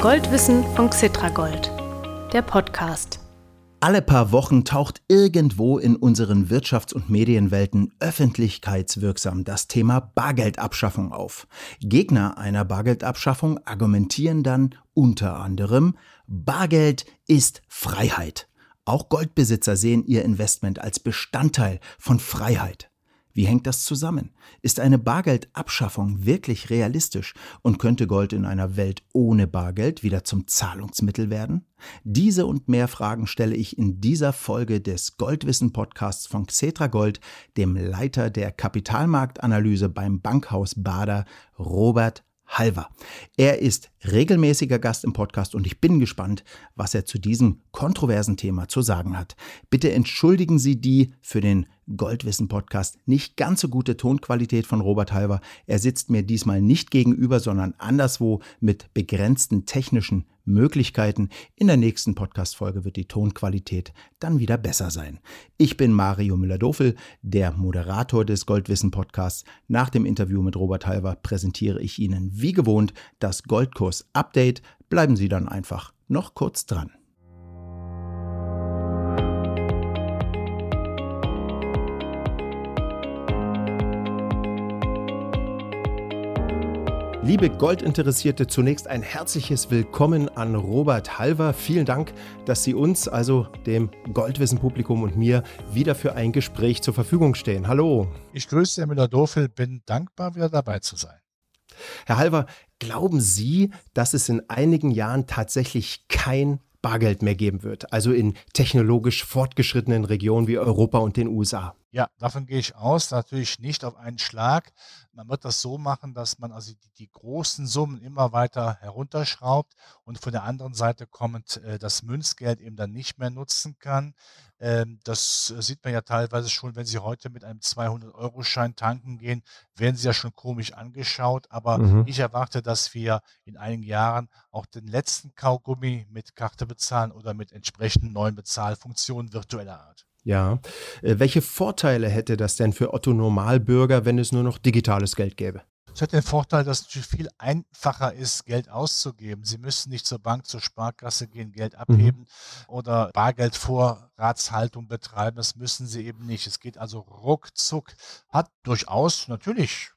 Goldwissen von Xitragold, der Podcast. Alle paar Wochen taucht irgendwo in unseren Wirtschafts- und Medienwelten öffentlichkeitswirksam das Thema Bargeldabschaffung auf. Gegner einer Bargeldabschaffung argumentieren dann unter anderem, Bargeld ist Freiheit. Auch Goldbesitzer sehen ihr Investment als Bestandteil von Freiheit. Wie hängt das zusammen? Ist eine Bargeldabschaffung wirklich realistisch und könnte Gold in einer Welt ohne Bargeld wieder zum Zahlungsmittel werden? Diese und mehr Fragen stelle ich in dieser Folge des Goldwissen Podcasts von Xetra Gold, dem Leiter der Kapitalmarktanalyse beim Bankhaus Bader, Robert Halver. Er ist regelmäßiger Gast im Podcast und ich bin gespannt, was er zu diesem kontroversen Thema zu sagen hat. Bitte entschuldigen Sie die für den Goldwissen Podcast nicht ganz so gute Tonqualität von Robert Halver. Er sitzt mir diesmal nicht gegenüber, sondern anderswo mit begrenzten technischen Möglichkeiten. In der nächsten Podcast-Folge wird die Tonqualität dann wieder besser sein. Ich bin Mario Müller-Dofel, der Moderator des Goldwissen Podcasts. Nach dem Interview mit Robert Halver präsentiere ich Ihnen wie gewohnt das Goldkurs Update. Bleiben Sie dann einfach noch kurz dran. Liebe Goldinteressierte, zunächst ein herzliches Willkommen an Robert Halver. Vielen Dank, dass Sie uns, also dem Goldwissen-Publikum und mir, wieder für ein Gespräch zur Verfügung stehen. Hallo. Ich grüße Herr Müller-Dofel, bin dankbar, wieder dabei zu sein. Herr Halver, glauben Sie, dass es in einigen Jahren tatsächlich kein Bargeld mehr geben wird, also in technologisch fortgeschrittenen Regionen wie Europa und den USA? Ja, davon gehe ich aus. Natürlich nicht auf einen Schlag. Man wird das so machen, dass man also die, die großen Summen immer weiter herunterschraubt und von der anderen Seite kommend äh, das Münzgeld eben dann nicht mehr nutzen kann. Ähm, das sieht man ja teilweise schon, wenn Sie heute mit einem 200-Euro-Schein tanken gehen, werden Sie ja schon komisch angeschaut. Aber mhm. ich erwarte, dass wir in einigen Jahren auch den letzten Kaugummi mit Karte bezahlen oder mit entsprechenden neuen Bezahlfunktionen virtueller Art. Ja. Äh, welche Vorteile hätte das denn für Otto Normalbürger, wenn es nur noch digitales Geld gäbe? Es hat den Vorteil, dass es natürlich viel einfacher ist, Geld auszugeben. Sie müssen nicht zur Bank, zur Sparkasse gehen, Geld mhm. abheben mhm. oder Bargeldvorratshaltung betreiben. Das müssen Sie eben nicht. Es geht also ruckzuck. Hat durchaus natürlich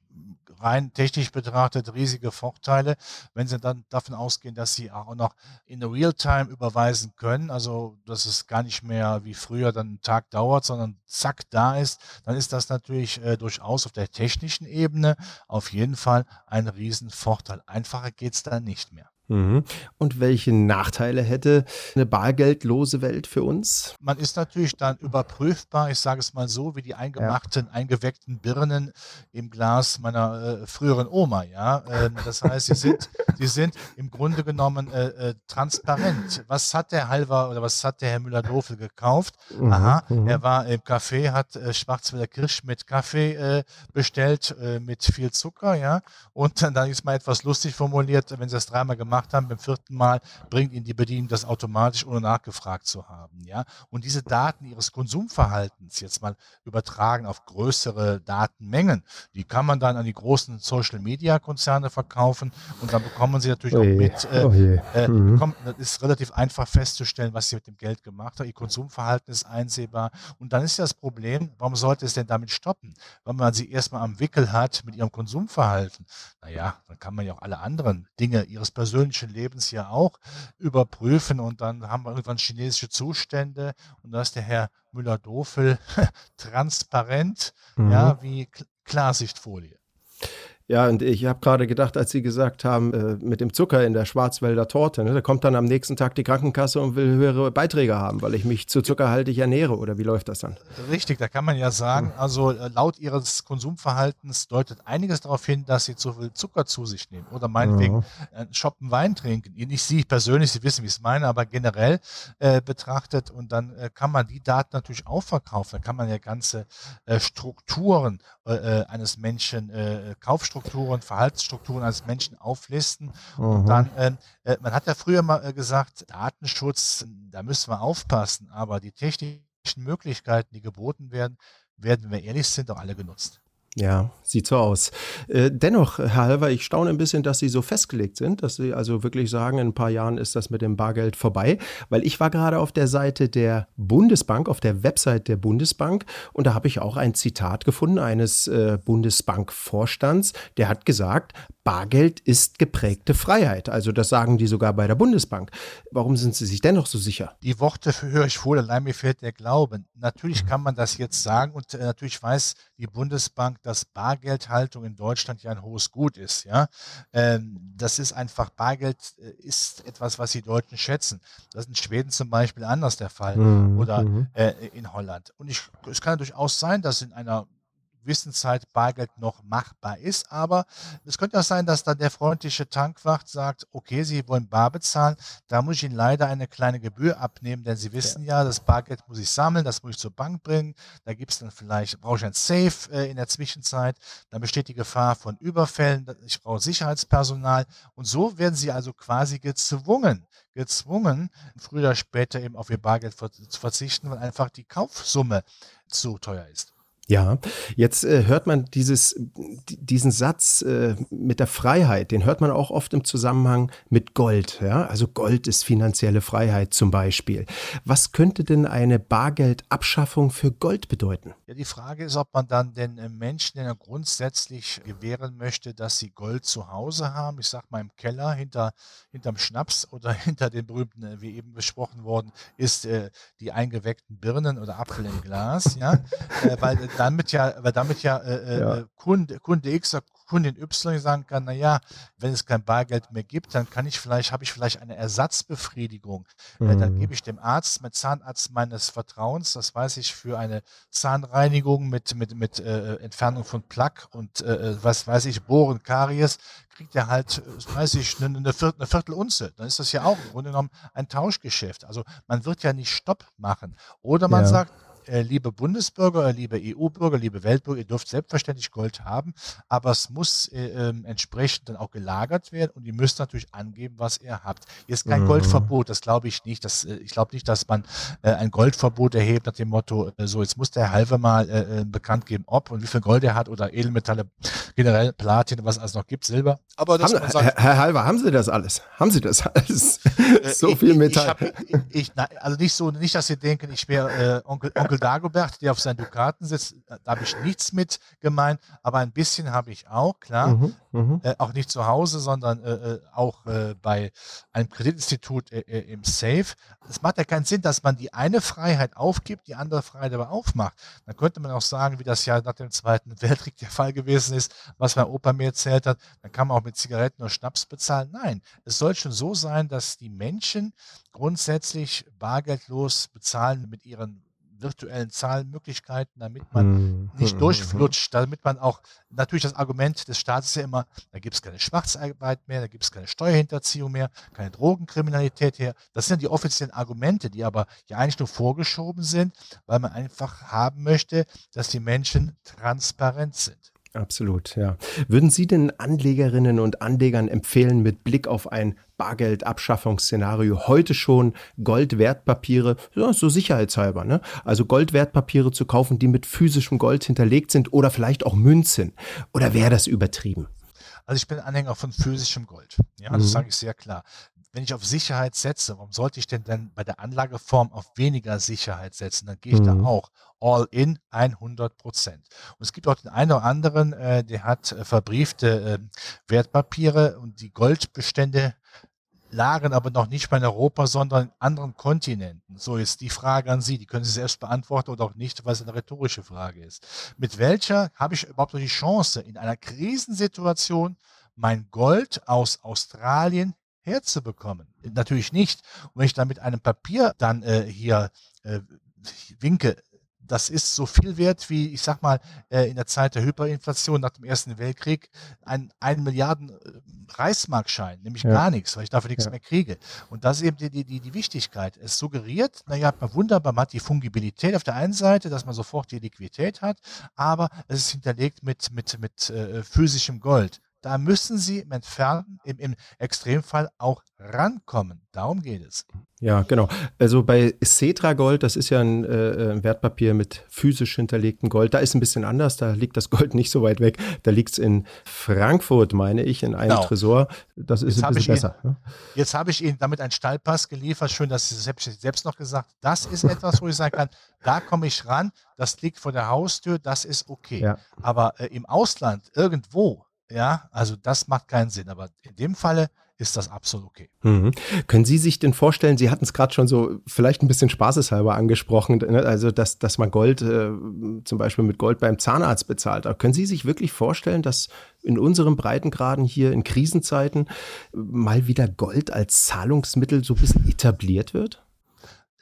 rein technisch betrachtet riesige Vorteile, wenn Sie dann davon ausgehen, dass Sie auch noch in Realtime überweisen können, also dass es gar nicht mehr wie früher dann einen Tag dauert, sondern zack da ist, dann ist das natürlich äh, durchaus auf der technischen Ebene auf jeden Fall ein Riesenvorteil. Einfacher geht es dann nicht mehr. Mhm. Und welche Nachteile hätte eine bargeldlose Welt für uns? Man ist natürlich dann überprüfbar, ich sage es mal so, wie die eingemachten, ja. eingeweckten Birnen im Glas meiner äh, früheren Oma. Ja? Ähm, das heißt, sie sind, sie sind im Grunde genommen äh, äh, transparent. Was hat der Halver oder was hat der Herr Müller-Dofel gekauft? Mhm. Aha, mhm. er war im Café, hat äh, Schwarzwälder Kirsch mit Kaffee äh, bestellt, äh, mit viel Zucker. ja. Und dann ist mal etwas lustig formuliert, wenn sie das dreimal gemacht gemacht haben, beim vierten Mal bringt Ihnen die Bedienung das automatisch, ohne nachgefragt zu haben. Ja? Und diese Daten Ihres Konsumverhaltens jetzt mal übertragen auf größere Datenmengen, die kann man dann an die großen Social-Media-Konzerne verkaufen und dann bekommen Sie natürlich oh auch mit, äh, oh äh, mhm. bekommen, das ist relativ einfach festzustellen, was Sie mit dem Geld gemacht haben. Ihr Konsumverhalten ist einsehbar und dann ist das Problem, warum sollte es denn damit stoppen? Wenn man sie erstmal am Wickel hat mit ihrem Konsumverhalten, naja, dann kann man ja auch alle anderen Dinge ihres persönlichen persönlichen Lebens ja auch überprüfen und dann haben wir irgendwann chinesische Zustände und da ist der Herr Müller-Dofel transparent, mhm. ja, wie Klarsichtfolie. Ja, und ich habe gerade gedacht, als Sie gesagt haben, äh, mit dem Zucker in der Schwarzwälder Torte, ne, da kommt dann am nächsten Tag die Krankenkasse und will höhere Beiträge haben, weil ich mich zu zuckerhaltig ernähre. Oder wie läuft das dann? Richtig, da kann man ja sagen, also äh, laut Ihres Konsumverhaltens deutet einiges darauf hin, dass Sie zu viel Zucker zu sich nehmen oder meinetwegen ja. einen Shoppen Wein trinken. Nicht Sie persönlich, Sie wissen, wie ich es meine, aber generell äh, betrachtet. Und dann äh, kann man die Daten natürlich auch verkaufen. Da kann man ja ganze äh, Strukturen äh, eines Menschen, Kaufstrukturen, Denkstrukturen, Verhaltensstrukturen eines Menschen auflisten. Mhm. Und dann, ähm, äh, man hat ja früher mal äh, gesagt, Datenschutz, da müssen wir aufpassen, aber die technischen Möglichkeiten, die geboten werden, werden, wenn wir ehrlich sind, auch alle genutzt. Ja, sieht so aus. Äh, dennoch, Herr Halver, ich staune ein bisschen, dass Sie so festgelegt sind, dass Sie also wirklich sagen, in ein paar Jahren ist das mit dem Bargeld vorbei, weil ich war gerade auf der Seite der Bundesbank, auf der Website der Bundesbank und da habe ich auch ein Zitat gefunden eines äh, Bundesbankvorstands, der hat gesagt, Bargeld ist geprägte Freiheit. Also das sagen die sogar bei der Bundesbank. Warum sind Sie sich dennoch so sicher? Die Worte höre ich wohl, allein mir fehlt der Glaube. Natürlich kann man das jetzt sagen und äh, natürlich weiß die Bundesbank, dass Bargeldhaltung in Deutschland ja ein hohes Gut ist. Ja, ähm, das ist einfach Bargeld äh, ist etwas, was die Deutschen schätzen. Das ist in Schweden zum Beispiel anders der Fall mhm. oder mhm. äh, in Holland. Und ich, es kann durchaus sein, dass in einer gewissen Zeit Bargeld noch machbar ist. Aber es könnte auch sein, dass dann der freundliche Tankwacht sagt, okay, Sie wollen bar bezahlen, da muss ich Ihnen leider eine kleine Gebühr abnehmen, denn Sie wissen ja, ja das Bargeld muss ich sammeln, das muss ich zur Bank bringen, da gibt es dann vielleicht, brauche ich ein Safe äh, in der Zwischenzeit, dann besteht die Gefahr von Überfällen, ich brauche Sicherheitspersonal. Und so werden Sie also quasi gezwungen, gezwungen, früher oder später eben auf Ihr Bargeld zu verzichten, weil einfach die Kaufsumme zu teuer ist. Ja, jetzt äh, hört man dieses, diesen Satz äh, mit der Freiheit, den hört man auch oft im Zusammenhang mit Gold. Ja? Also Gold ist finanzielle Freiheit zum Beispiel. Was könnte denn eine Bargeldabschaffung für Gold bedeuten? Ja, die Frage ist, ob man dann den äh, Menschen ja grundsätzlich gewähren möchte, dass sie Gold zu Hause haben. Ich sag mal im Keller, hinter, hinterm Schnaps oder hinter den berühmten, äh, wie eben besprochen worden ist, äh, die eingeweckten Birnen oder Apfel im Glas. ja, äh, weil damit ja, weil damit ja, äh, äh, ja. Kunde, Kunde X oder Kundin Y sagen kann, naja, wenn es kein Bargeld mehr gibt, dann kann ich vielleicht, habe ich vielleicht eine Ersatzbefriedigung. Mhm. Äh, dann gebe ich dem Arzt, mit Zahnarzt meines Vertrauens, das weiß ich, für eine Zahnreinigung mit, mit, mit äh, Entfernung von Plaque und äh, äh was weiß ich, Bohren, Karies, kriegt er halt, weiß ich, eine, eine, Viertel, eine Viertelunze. Dann ist das ja auch im Grunde genommen ein Tauschgeschäft. Also man wird ja nicht Stopp machen. Oder man ja. sagt, äh, liebe Bundesbürger, äh, liebe EU-Bürger, liebe Weltbürger, ihr dürft selbstverständlich Gold haben, aber es muss äh, ähm, entsprechend dann auch gelagert werden und ihr müsst natürlich angeben, was ihr habt. Hier ist kein mhm. Goldverbot, das glaube ich nicht. Das, äh, ich glaube nicht, dass man äh, ein Goldverbot erhebt nach dem Motto, äh, so jetzt muss der Halve mal bekannt geben, ob und wie viel Gold er hat oder Edelmetalle, generell Platin, was es noch gibt, Silber. Aber das haben, sagen, Herr, Halver, haben Sie das alles? Haben Sie das alles? so ich, viel Metall. Ich hab, ich, na, also nicht so, nicht, dass Sie denken, ich wäre Onkel, Onkel Dagobert, der auf seinen Dukaten sitzt, da habe ich nichts mit gemeint, aber ein bisschen habe ich auch, klar. Mhm, mhm. äh, auch nicht zu Hause, sondern äh, äh auch äh, bei einem Kreditinstitut äh, äh, im Safe. Es macht ja keinen Sinn, dass man die eine Freiheit aufgibt, die andere Freiheit aber aufmacht. Dann könnte man auch sagen, wie das ja nach dem Zweiten Weltkrieg der Fall gewesen ist, was mein Opa mir erzählt hat, dann kann man auch mit Zigaretten oder Schnaps bezahlen. Nein, es soll schon so sein, dass die Menschen grundsätzlich bargeldlos bezahlen mit ihren virtuellen Zahlmöglichkeiten, damit man mhm. nicht durchflutscht, damit man auch, natürlich das Argument des Staates ist ja immer, da gibt es keine Schwarzarbeit mehr, da gibt es keine Steuerhinterziehung mehr, keine Drogenkriminalität mehr. Das sind die offiziellen Argumente, die aber ja eigentlich nur vorgeschoben sind, weil man einfach haben möchte, dass die Menschen transparent sind. Absolut, ja. Würden Sie den Anlegerinnen und Anlegern empfehlen, mit Blick auf ein Bargeldabschaffungsszenario heute schon Goldwertpapiere, ja, so sicherheitshalber, ne? also Goldwertpapiere zu kaufen, die mit physischem Gold hinterlegt sind oder vielleicht auch Münzen? Oder wäre das übertrieben? Also ich bin Anhänger von physischem Gold. Ja, das mhm. sage ich sehr klar wenn ich auf Sicherheit setze, warum sollte ich denn dann bei der Anlageform auf weniger Sicherheit setzen? Dann gehe ich mhm. da auch all in 100 Prozent. Und es gibt auch den einen oder anderen, äh, der hat äh, verbriefte äh, Wertpapiere und die Goldbestände lagen aber noch nicht mal in Europa, sondern in anderen Kontinenten. So ist die Frage an Sie. Die können Sie selbst beantworten oder auch nicht, weil es eine rhetorische Frage ist. Mit welcher habe ich überhaupt noch die Chance, in einer Krisensituation mein Gold aus Australien herzubekommen. Natürlich nicht. Und wenn ich dann mit einem Papier dann äh, hier äh, winke, das ist so viel wert wie, ich sag mal, äh, in der Zeit der Hyperinflation nach dem Ersten Weltkrieg ein 1 Milliarden äh, Reichsmarkschein, nämlich ja. gar nichts, weil ich dafür nichts ja. mehr kriege. Und das ist eben die, die, die Wichtigkeit. Es suggeriert, naja, wunderbar, man hat die Fungibilität auf der einen Seite, dass man sofort die Liquidität hat, aber es ist hinterlegt mit, mit, mit äh, physischem Gold. Da müssen Sie im Entfernten, im, im Extremfall auch rankommen. Darum geht es. Ja, genau. Also bei Cetra Gold, das ist ja ein äh, Wertpapier mit physisch hinterlegtem Gold, da ist ein bisschen anders, da liegt das Gold nicht so weit weg. Da liegt es in Frankfurt, meine ich, in einem genau. Tresor. Das ist jetzt ein bisschen besser. Ihnen? Jetzt habe ich Ihnen damit einen Stallpass geliefert. Schön, dass Sie selbst, selbst noch gesagt Das ist etwas, wo ich sagen kann, da komme ich ran, das liegt vor der Haustür, das ist okay. Ja. Aber äh, im Ausland, irgendwo, ja, also das macht keinen Sinn. Aber in dem Falle ist das absolut okay. Mhm. Können Sie sich denn vorstellen, Sie hatten es gerade schon so vielleicht ein bisschen spaßeshalber angesprochen, ne, also dass, dass man Gold äh, zum Beispiel mit Gold beim Zahnarzt bezahlt. Aber können Sie sich wirklich vorstellen, dass in unseren Breitengraden hier in Krisenzeiten mal wieder Gold als Zahlungsmittel so ein bisschen etabliert wird?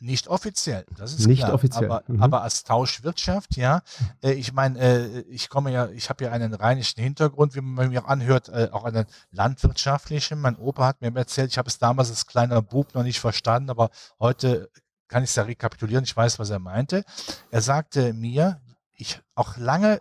Nicht offiziell, das ist nicht klar. offiziell. Aber, mhm. aber, als Tauschwirtschaft, ja. Äh, ich meine, äh, ich komme ja, ich habe ja einen rheinischen Hintergrund, wie man mir anhört, äh, auch einen landwirtschaftlichen. Mein Opa hat mir erzählt, ich habe es damals als kleiner Bub noch nicht verstanden, aber heute kann ich es ja rekapitulieren, ich weiß, was er meinte. Er sagte mir, ich auch lange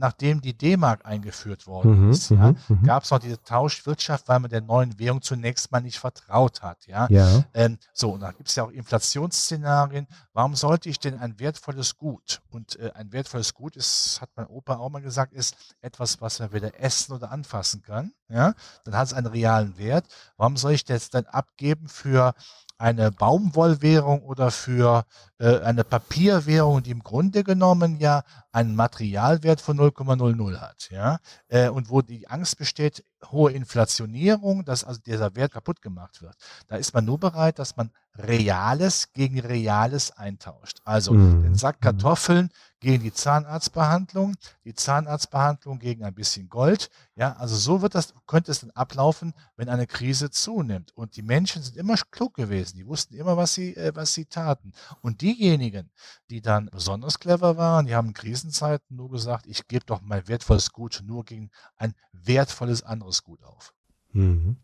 nachdem die D-Mark eingeführt worden mhm, ist, ja, mhm, mhm. gab es noch diese Tauschwirtschaft, weil man der neuen Währung zunächst mal nicht vertraut hat. Ja? ja. Ähm, so, und da gibt es ja auch Inflationsszenarien. Warum sollte ich denn ein wertvolles Gut? Und äh, ein wertvolles Gut ist, hat mein Opa auch mal gesagt, ist etwas, was er weder essen oder anfassen kann. Ja? Dann hat es einen realen Wert. Warum soll ich das dann abgeben für eine Baumwollwährung oder für äh, eine Papierwährung, die im Grunde genommen ja einen Materialwert von 0,00 hat, ja, äh, und wo die Angst besteht, hohe Inflationierung, dass also dieser Wert kaputt gemacht wird. Da ist man nur bereit, dass man Reales gegen Reales eintauscht. Also mhm. den Sack mhm. Kartoffeln gegen die Zahnarztbehandlung, die Zahnarztbehandlung gegen ein bisschen Gold. Ja, also so wird das, könnte es dann ablaufen, wenn eine Krise zunimmt. Und die Menschen sind immer klug gewesen. Die wussten immer, was sie, äh, was sie taten. Und diejenigen, die dann besonders clever waren, die haben in Krisenzeiten nur gesagt, ich gebe doch mein wertvolles Gut nur gegen ein wertvolles anderes Gut auf. Mhm.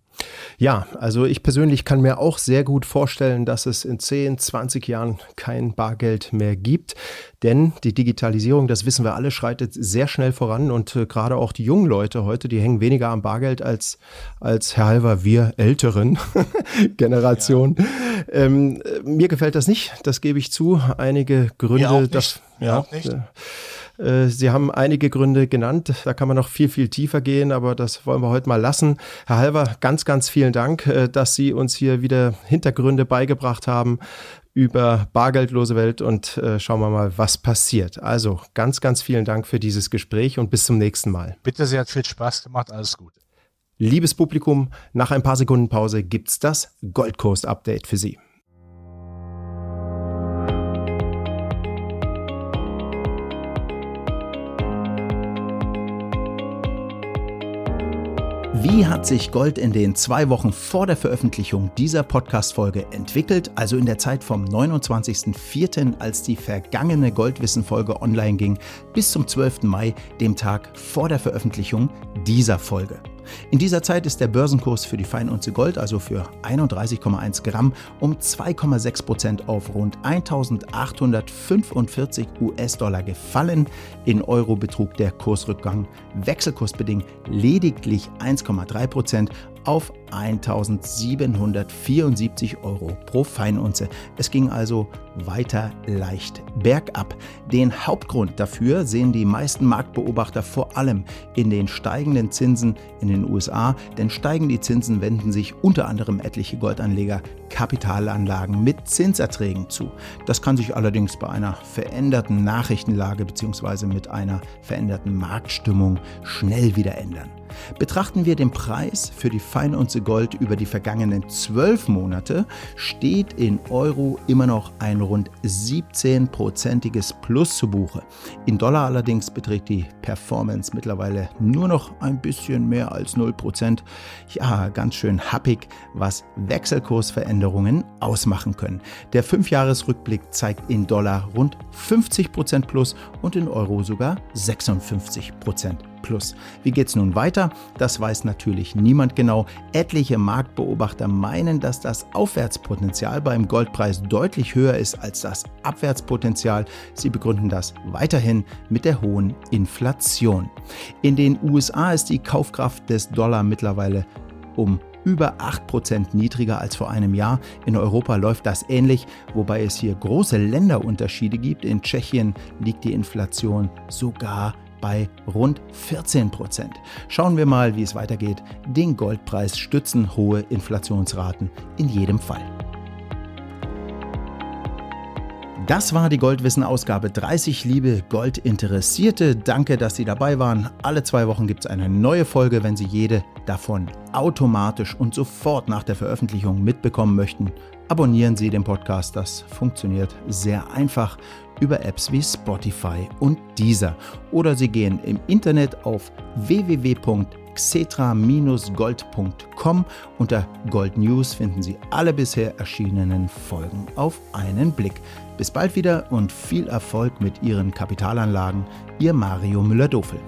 Ja, also ich persönlich kann mir auch sehr gut vorstellen, dass es in 10, 20 Jahren kein Bargeld mehr gibt. Denn die Digitalisierung, das wissen wir alle, schreitet sehr schnell voran und äh, gerade auch die jungen Leute heute, die hängen weniger am Bargeld als, als Herr Halver, wir älteren Generation. Ja. Ähm, mir gefällt das nicht, das gebe ich zu. Einige Gründe, das. Ja, auch nicht. Äh, Sie haben einige Gründe genannt. Da kann man noch viel, viel tiefer gehen, aber das wollen wir heute mal lassen. Herr Halver, ganz, ganz vielen Dank, äh, dass Sie uns hier wieder Hintergründe beigebracht haben über bargeldlose Welt und äh, schauen wir mal, was passiert. Also ganz, ganz vielen Dank für dieses Gespräch und bis zum nächsten Mal. Bitte, sehr, hat viel Spaß gemacht. Alles Gute. Liebes Publikum, nach ein paar Sekunden Pause gibt's das Gold Coast Update für Sie. Wie hat sich Gold in den zwei Wochen vor der Veröffentlichung dieser Podcast-Folge entwickelt, also in der Zeit vom 29.04., als die vergangene Goldwissen-Folge online ging, bis zum 12. Mai, dem Tag vor der Veröffentlichung dieser Folge? In dieser Zeit ist der Börsenkurs für die Feinunze Gold, also für 31,1 Gramm, um 2,6 Prozent auf rund 1845 US-Dollar gefallen. In Euro betrug der Kursrückgang wechselkursbedingt lediglich 1,3 Prozent auf 1774 Euro pro Feinunze. Es ging also weiter leicht bergab. Den Hauptgrund dafür sehen die meisten Marktbeobachter vor allem in den steigenden Zinsen in den USA, denn steigen die Zinsen wenden sich unter anderem etliche Goldanleger Kapitalanlagen mit Zinserträgen zu. Das kann sich allerdings bei einer veränderten Nachrichtenlage bzw. mit einer veränderten Marktstimmung schnell wieder ändern. Betrachten wir den Preis für die Feinunze Gold über die vergangenen zwölf Monate, steht in Euro immer noch ein rund 17-prozentiges Plus zu Buche. In Dollar allerdings beträgt die Performance mittlerweile nur noch ein bisschen mehr als 0%. Ja, ganz schön happig, was Wechselkursveränderungen Kursänderungen ausmachen können. Der Fünfjahresrückblick zeigt in Dollar rund 50% plus und in Euro sogar 56% plus. Wie geht es nun weiter? Das weiß natürlich niemand genau. Etliche Marktbeobachter meinen, dass das Aufwärtspotenzial beim Goldpreis deutlich höher ist als das Abwärtspotenzial. Sie begründen das weiterhin mit der hohen Inflation. In den USA ist die Kaufkraft des Dollar mittlerweile um über 8% niedriger als vor einem Jahr. In Europa läuft das ähnlich, wobei es hier große Länderunterschiede gibt. In Tschechien liegt die Inflation sogar bei rund 14% Schauen wir mal, wie es weitergeht. Den Goldpreis stützen hohe Inflationsraten in jedem Fall. Das war die Goldwissen-Ausgabe 30, liebe Goldinteressierte. Danke, dass Sie dabei waren. Alle zwei Wochen gibt es eine neue Folge. Wenn Sie jede davon automatisch und sofort nach der Veröffentlichung mitbekommen möchten, abonnieren Sie den Podcast. Das funktioniert sehr einfach über Apps wie Spotify und Deezer. Oder Sie gehen im Internet auf www.xetra-gold.com. Unter Gold News finden Sie alle bisher erschienenen Folgen auf einen Blick. Bis bald wieder und viel Erfolg mit Ihren Kapitalanlagen. Ihr Mario Müller-Dofel.